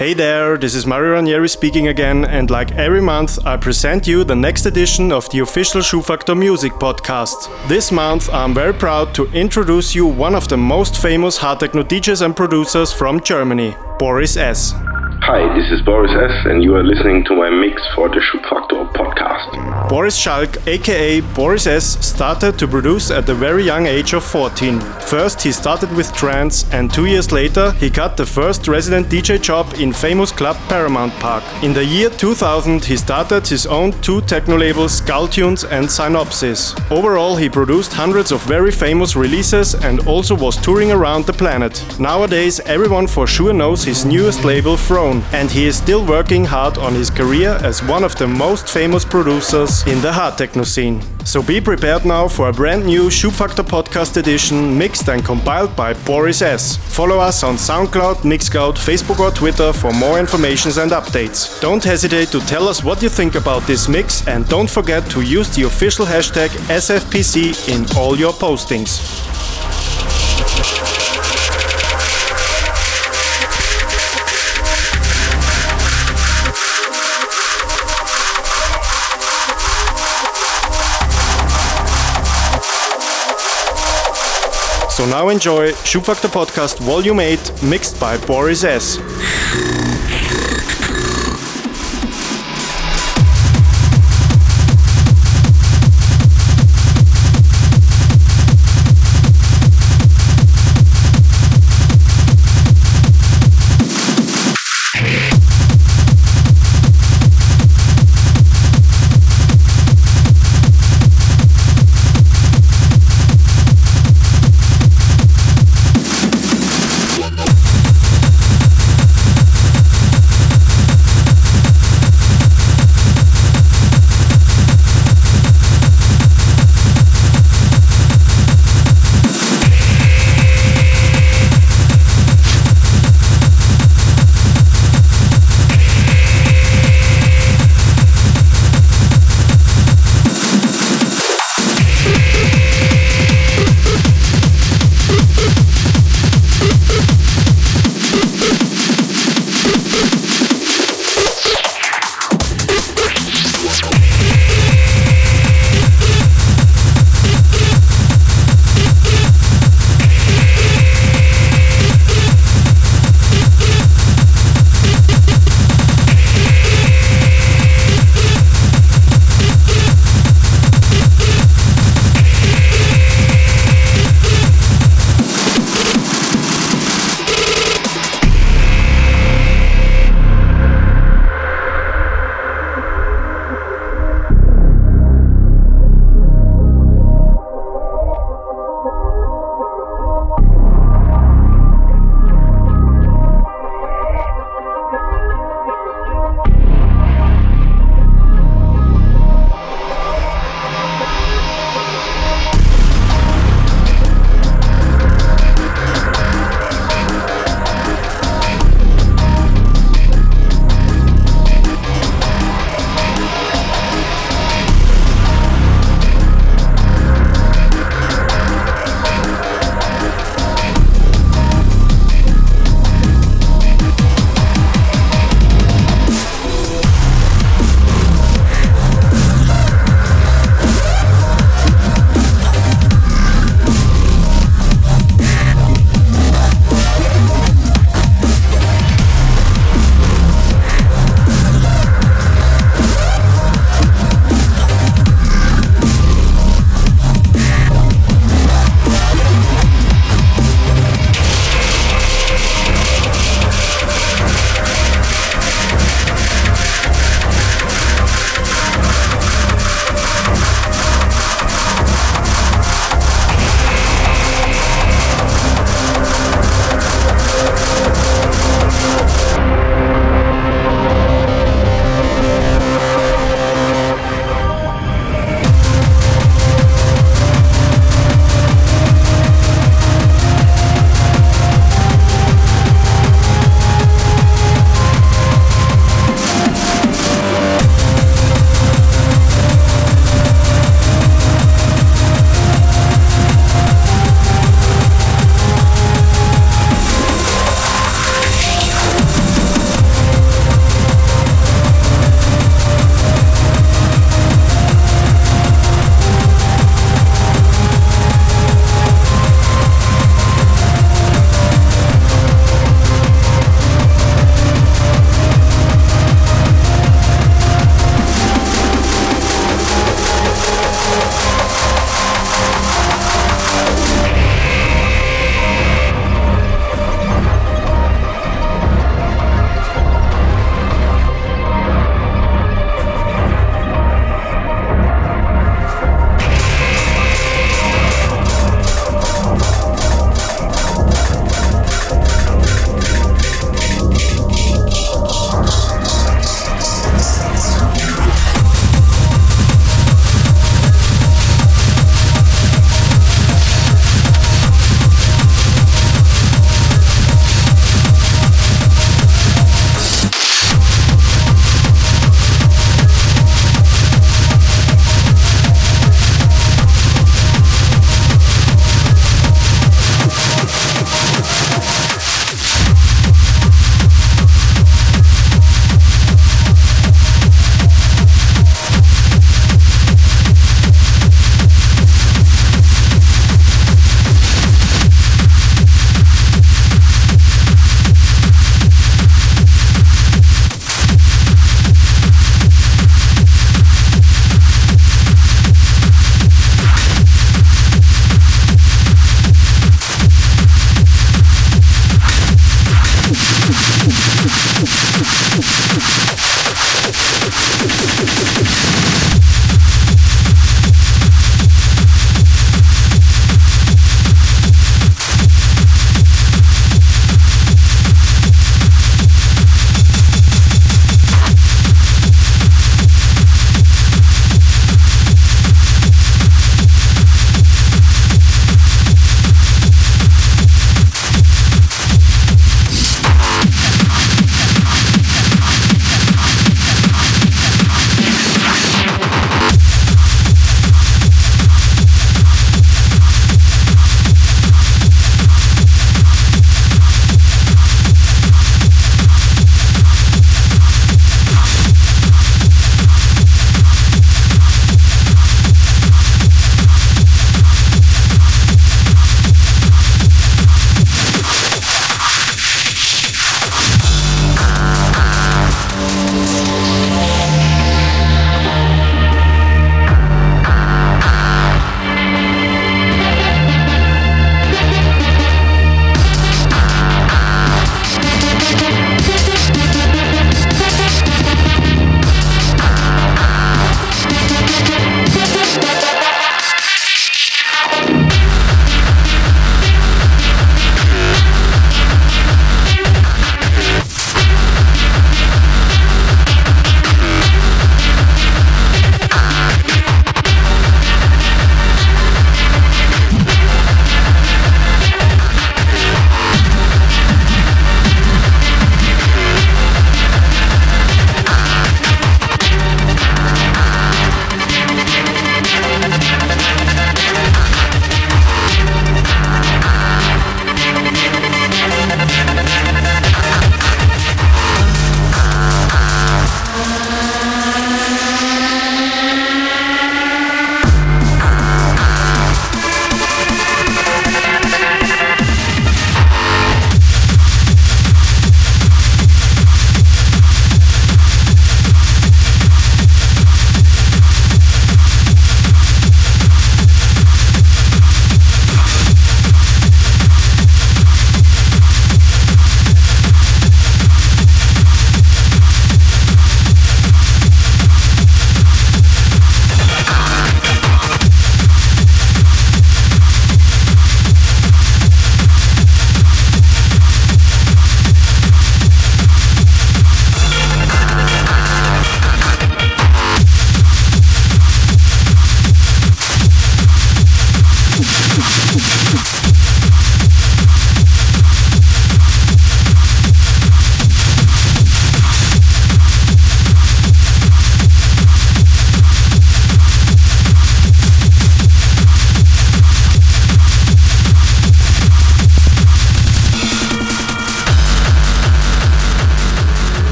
Hey there, this is Mario Ranieri speaking again, and like every month, I present you the next edition of the official Schubfaktor Music podcast. This month, I'm very proud to introduce you one of the most famous hard techno DJs and producers from Germany, Boris S. Hi, this is Boris S., and you are listening to my mix for the Schubfaktor podcast. Boris Schalk, aka Boris S., started to produce at the very young age of 14. First, he started with trance, and two years later, he got the first resident DJ job in famous club Paramount Park. In the year 2000, he started his own two techno labels, Skull Tunes and Synopsis. Overall, he produced hundreds of very famous releases and also was touring around the planet. Nowadays, everyone for sure knows his newest label, Frown and he is still working hard on his career as one of the most famous producers in the hard techno scene. So be prepared now for a brand new Schubfaktor podcast edition mixed and compiled by Boris S. Follow us on SoundCloud, Mixcloud, Facebook or Twitter for more information and updates. Don't hesitate to tell us what you think about this mix and don't forget to use the official hashtag SFPC in all your postings. Now enjoy Schubfaktor Podcast Volume 8 mixed by Boris S.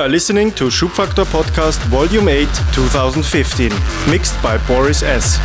are listening to Schubfaktor Podcast Volume 8 2015, mixed by Boris S.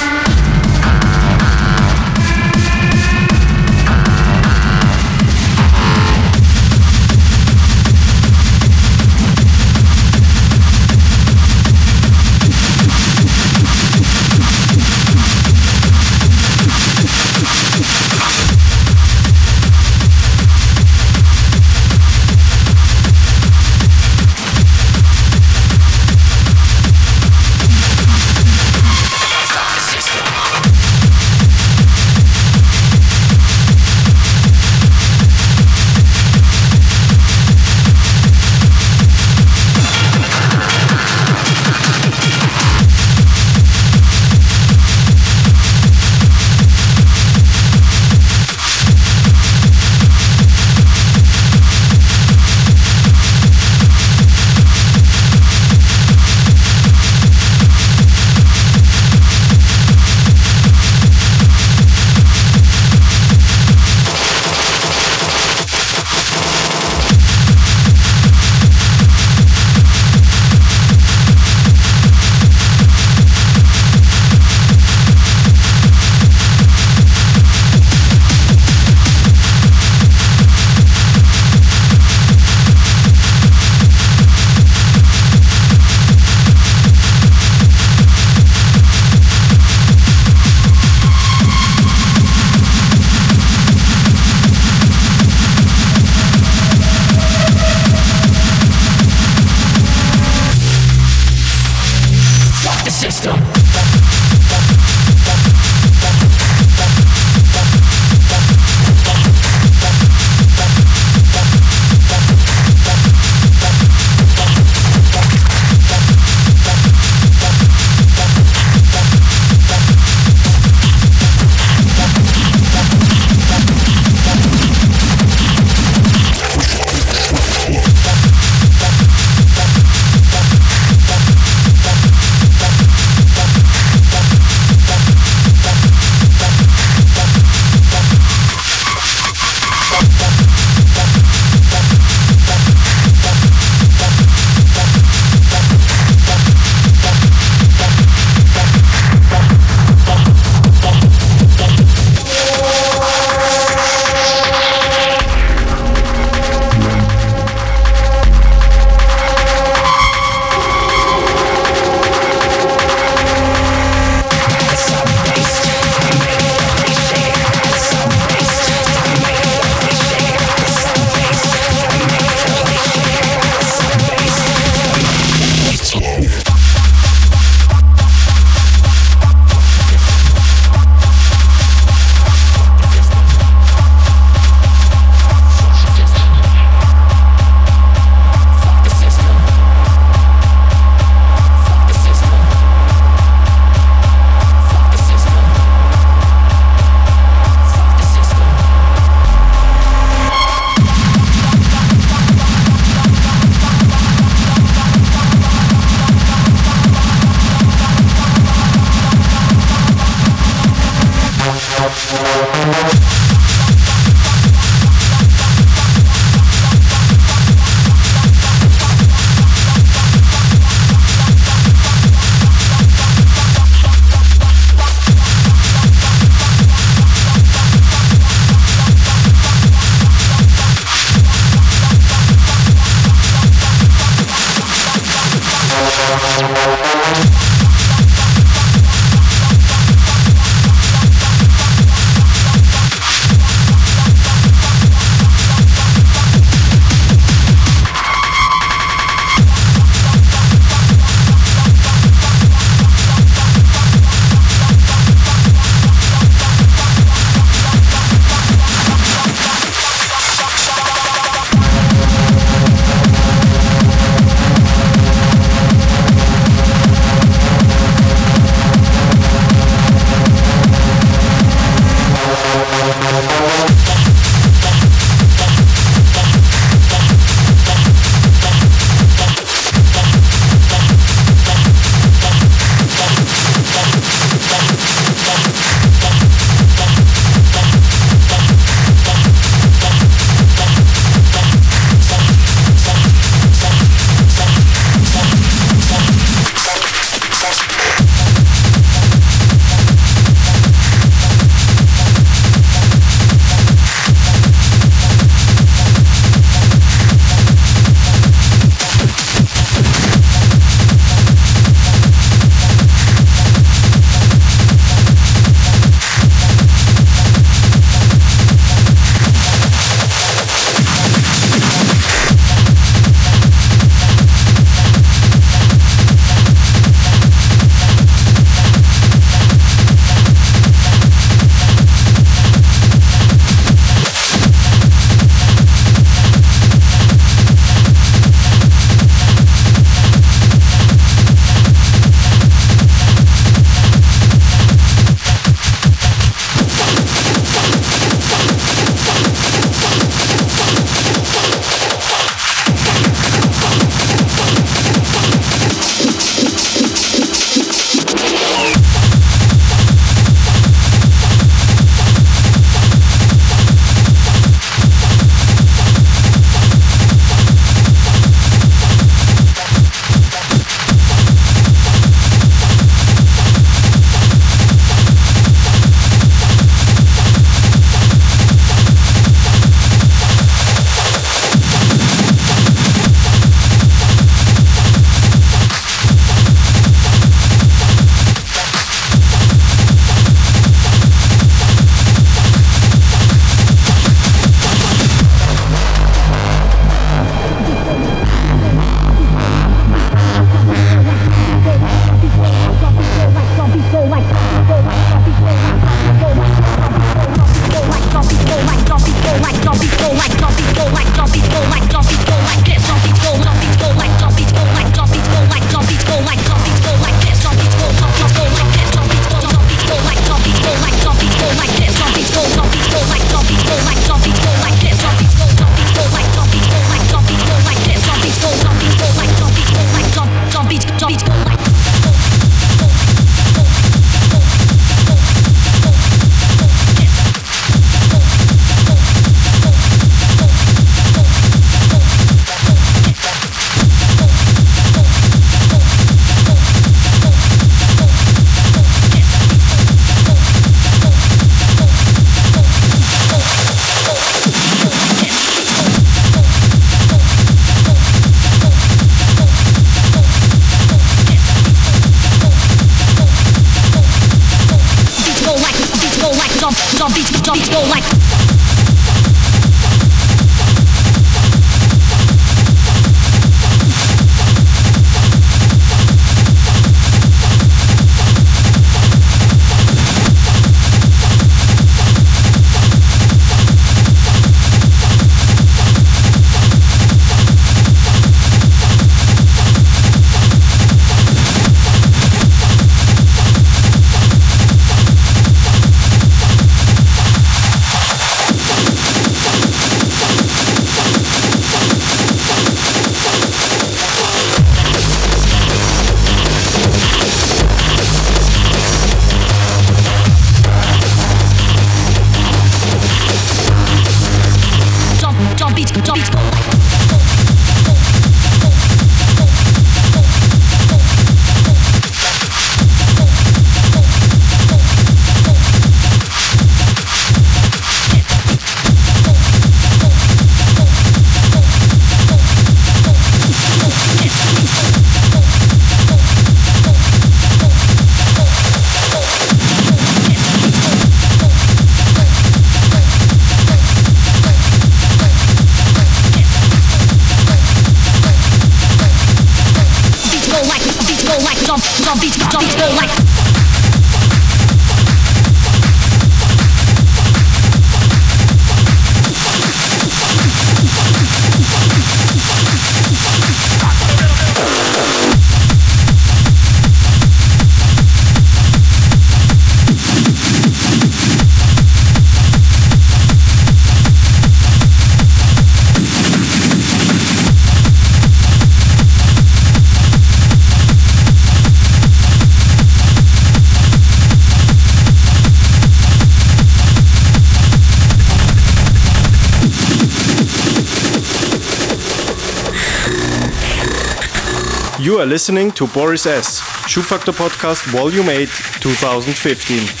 listening to Boris S., Schubfaktor Podcast, Volume 8, 2015.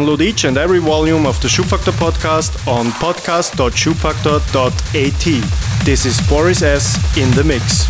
Download each and every volume of the Schubfaktor podcast on podcast.schubfaktor.at. This is Boris S. in the mix.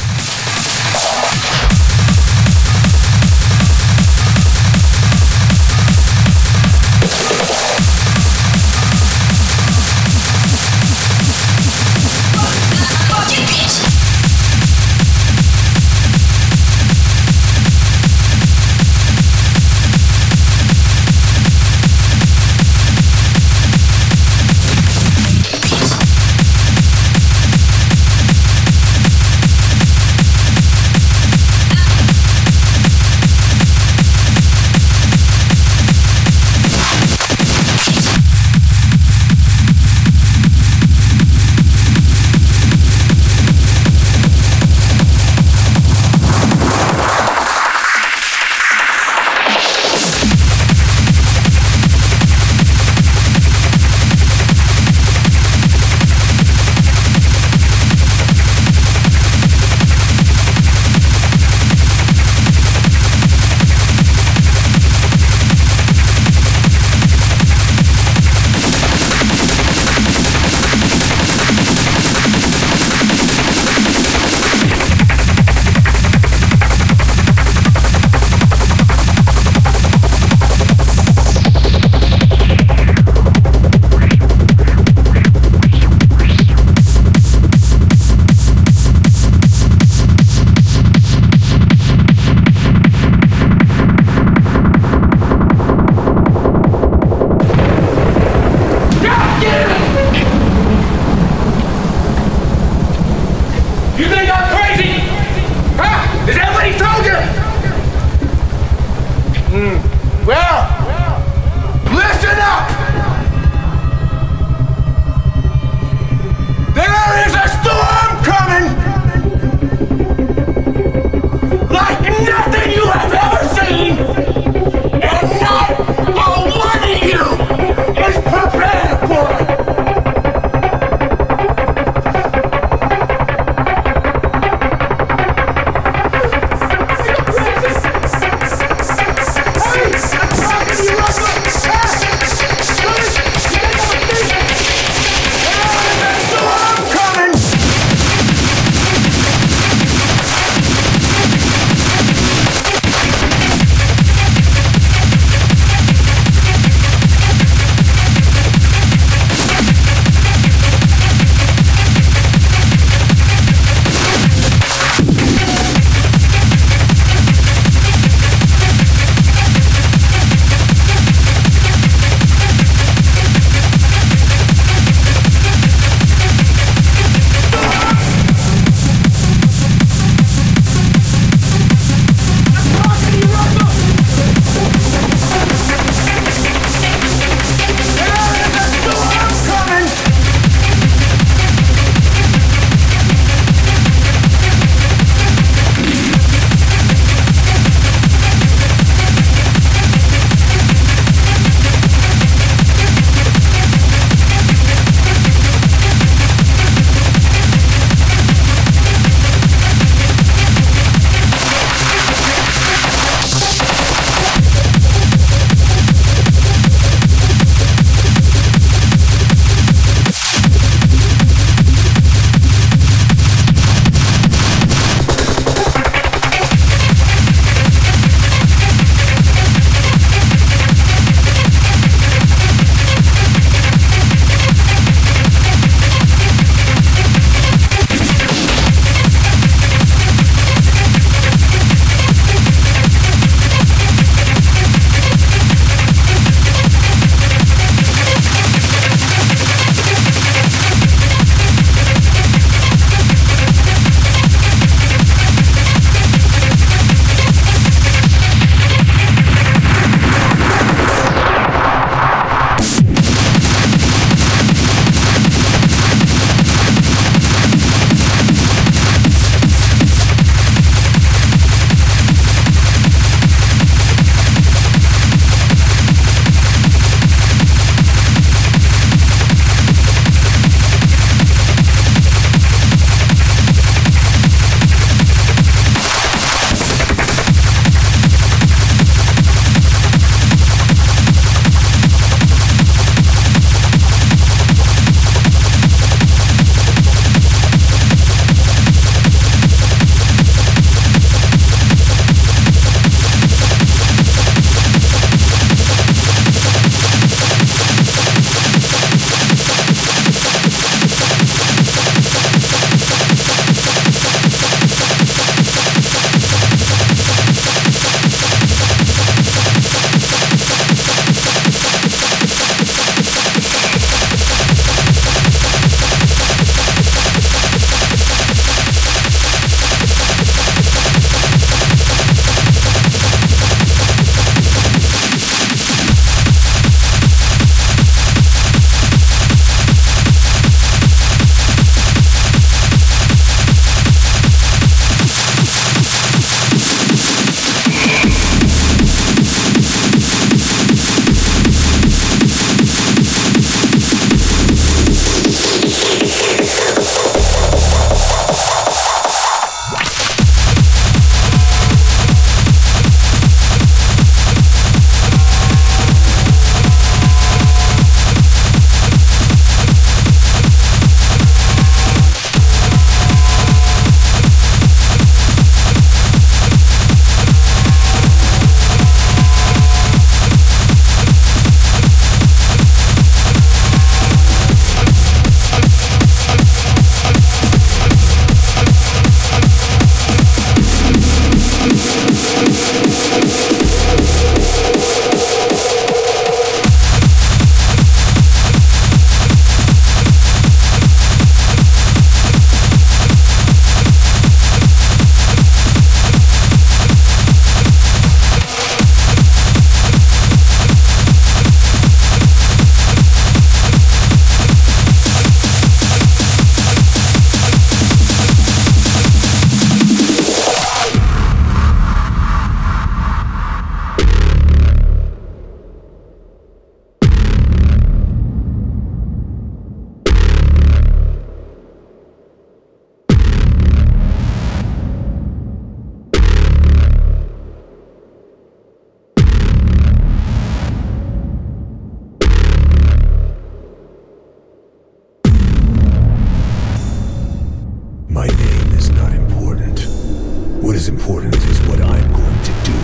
Important is what I'm going to do.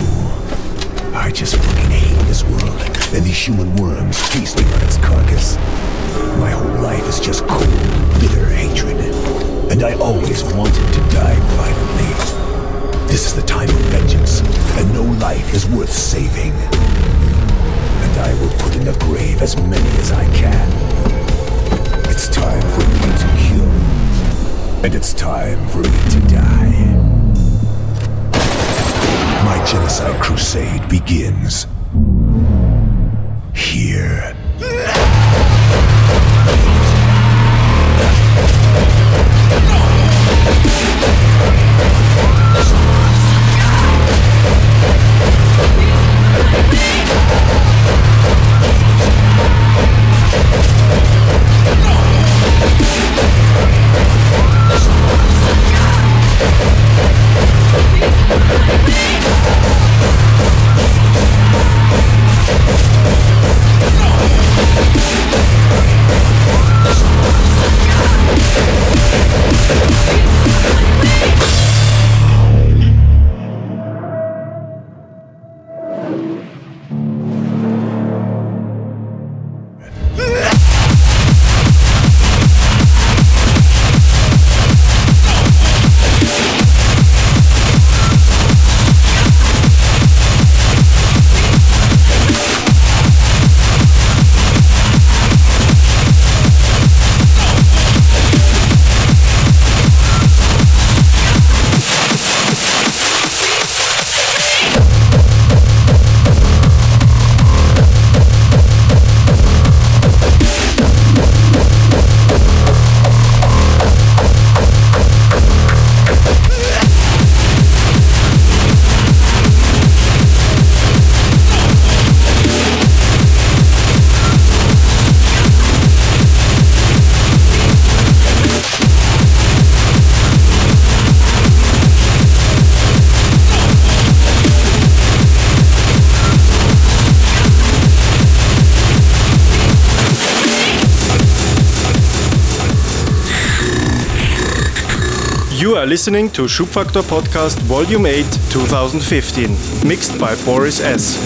I just fucking hate this world and these human worms feasting on its carcass. My whole life is just cold, bitter hatred. And I always wanted to die violently. This is the time of vengeance, and no life is worth saving. And I will put in the grave as many as I can. It's time for me to kill. And it's time for me to die. My genocide crusade begins. Are listening to Schubfaktor Podcast Volume 8 2015, mixed by Boris S.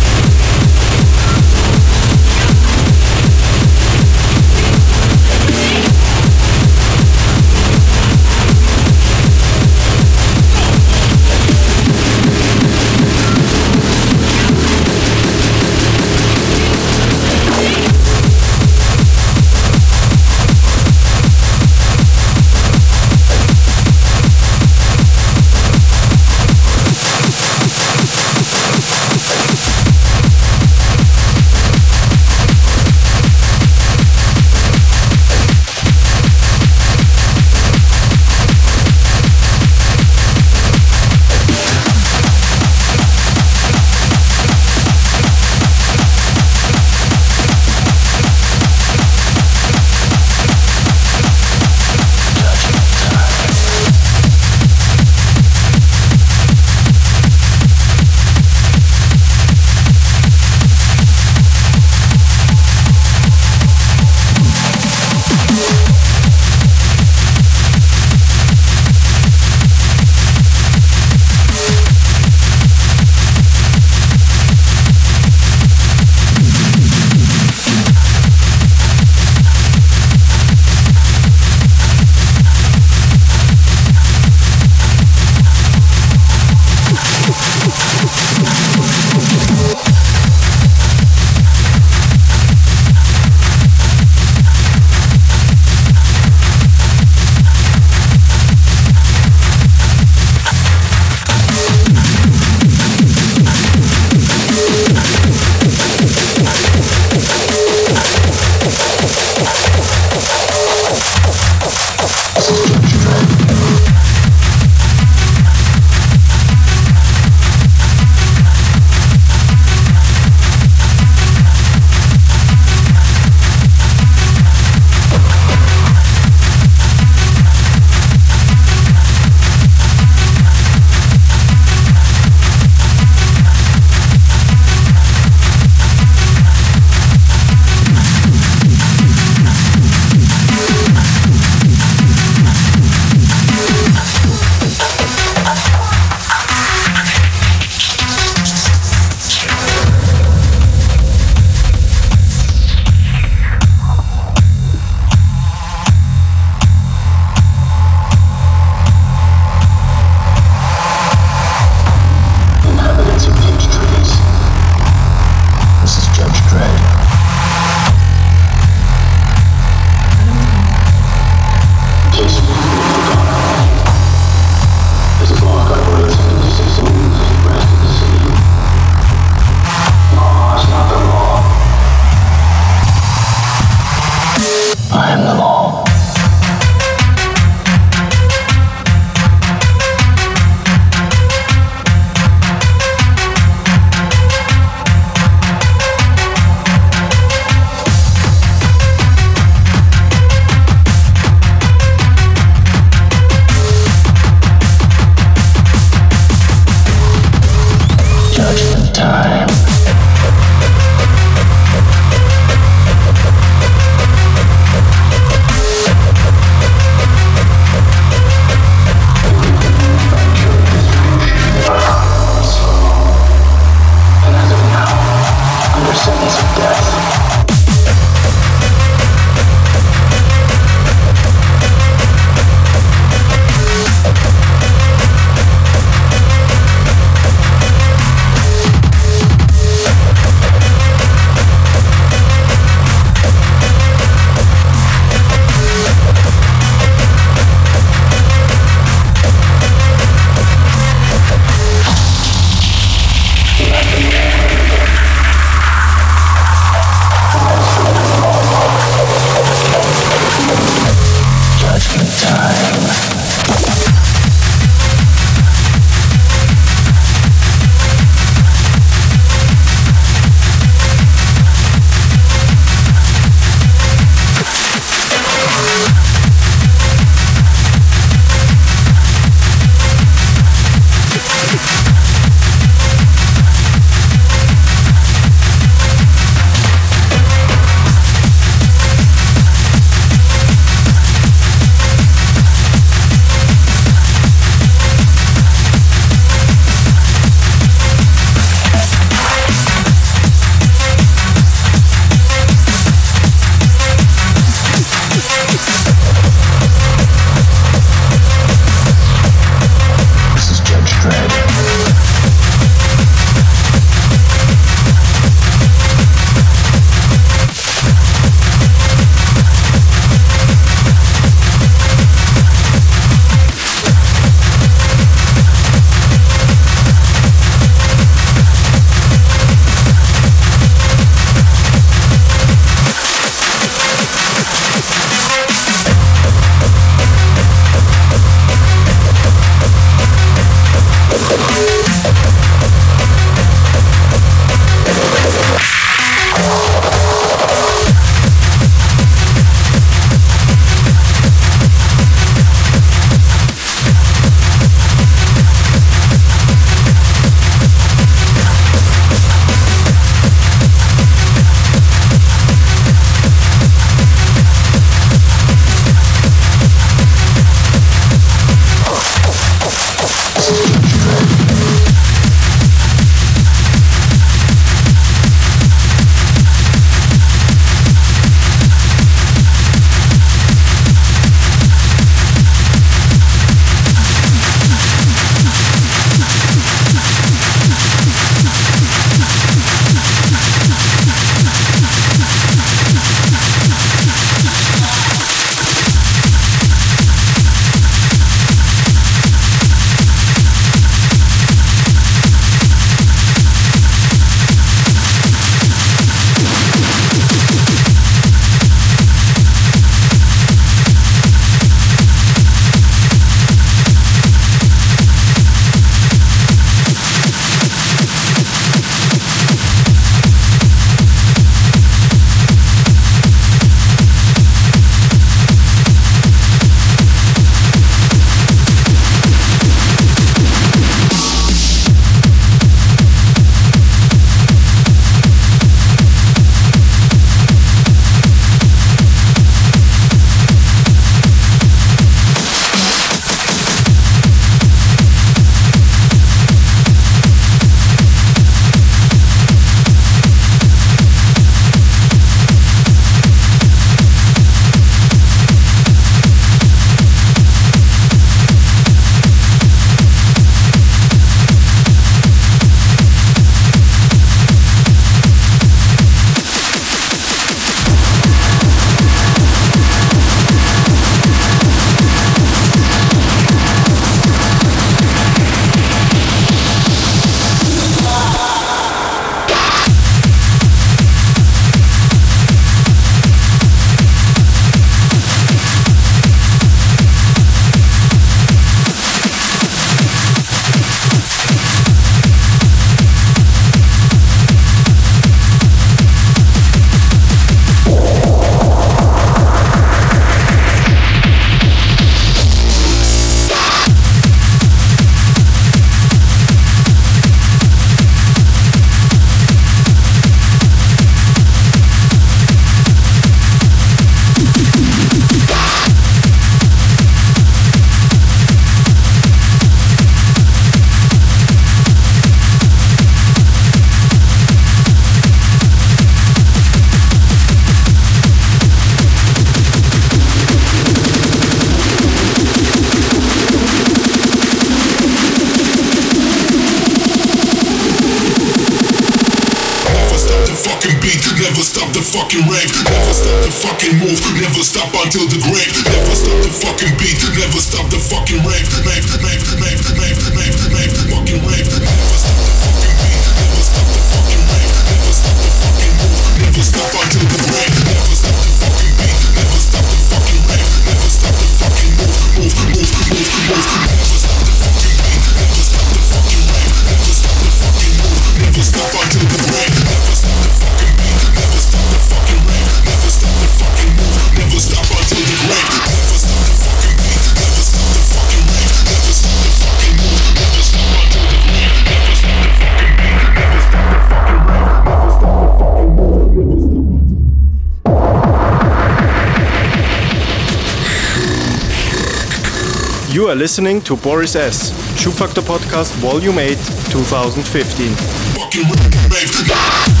listening to Boris S., Schubfaktor Podcast Volume 8, 2015.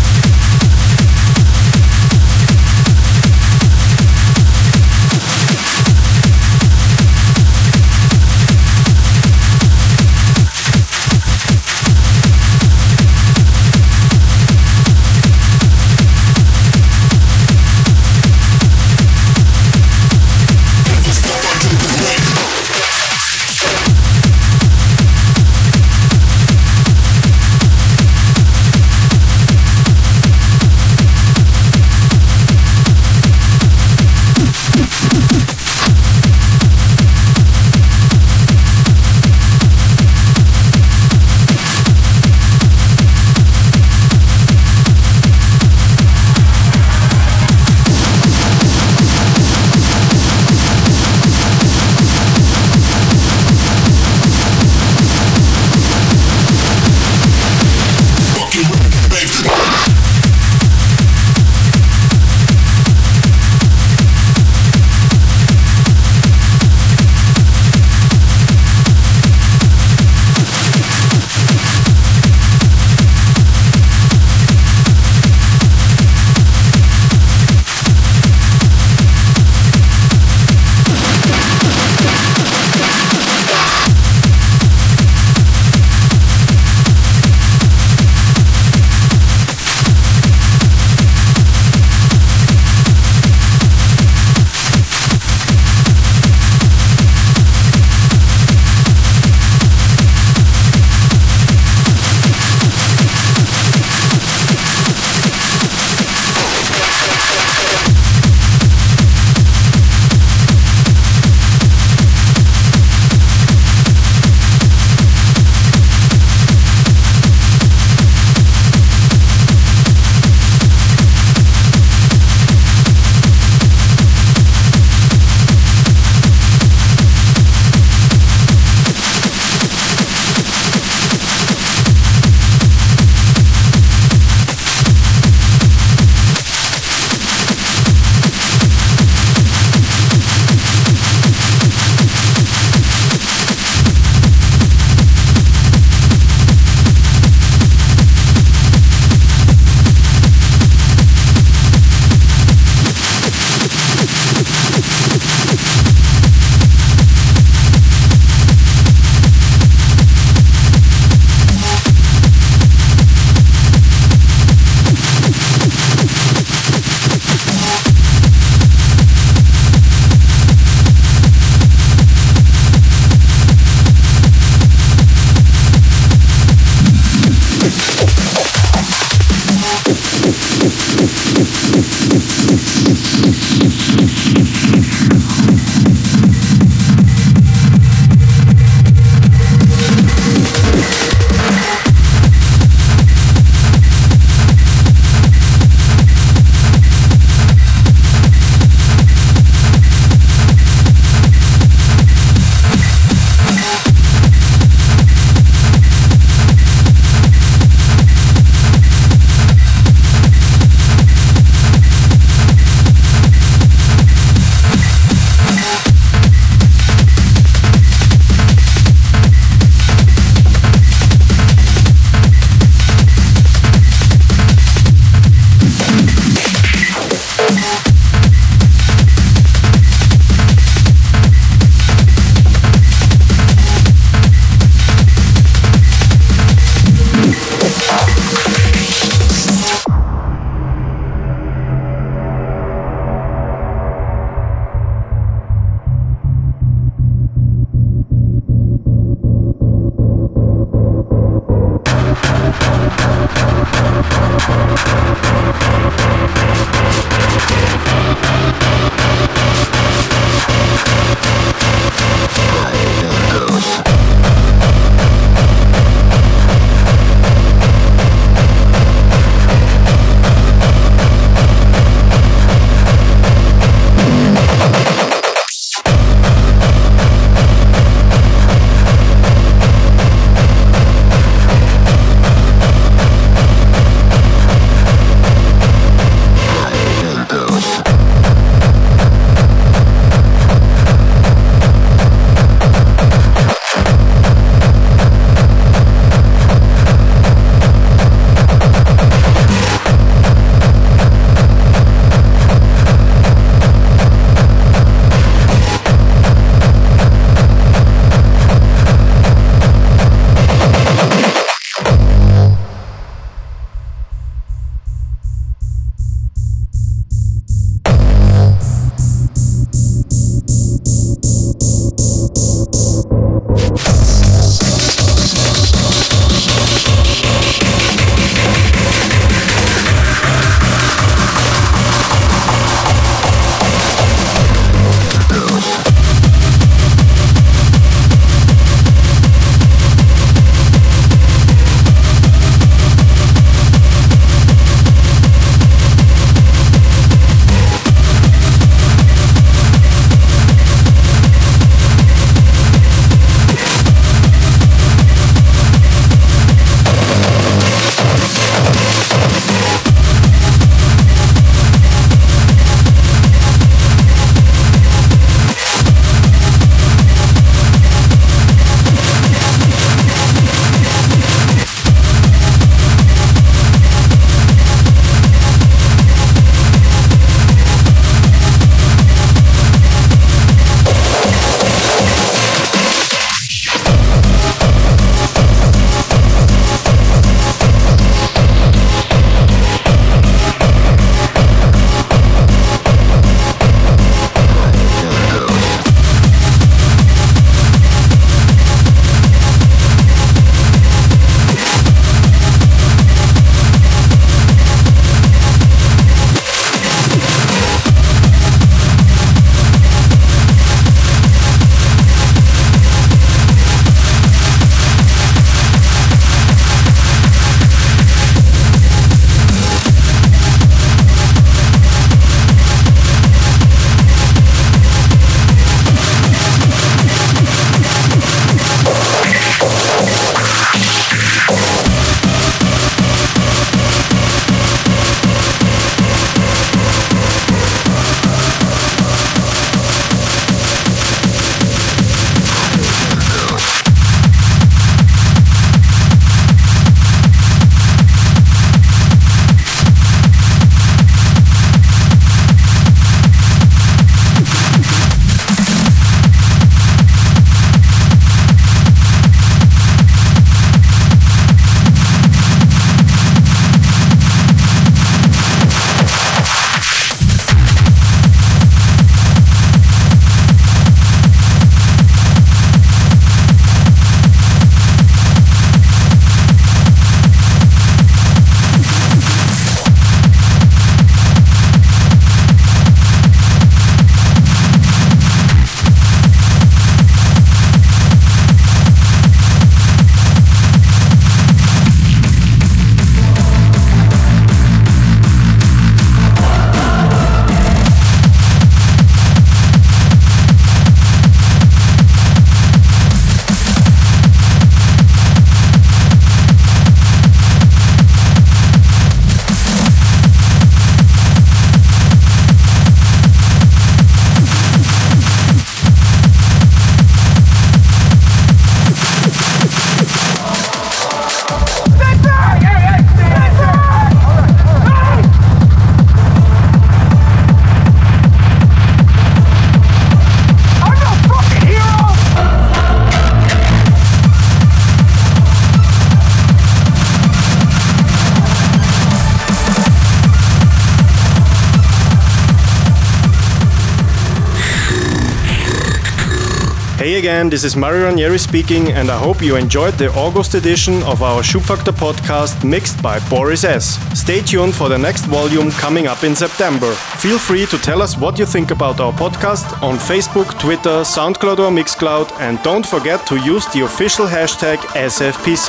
Again, this is Mario Ranieri speaking, and I hope you enjoyed the August edition of our Schubfaktor podcast mixed by Boris S. Stay tuned for the next volume coming up in September. Feel free to tell us what you think about our podcast on Facebook, Twitter, SoundCloud, or Mixcloud, and don't forget to use the official hashtag SFPC.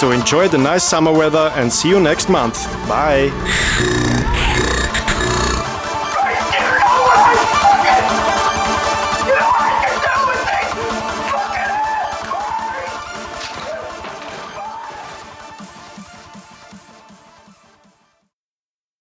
So enjoy the nice summer weather and see you next month. Bye.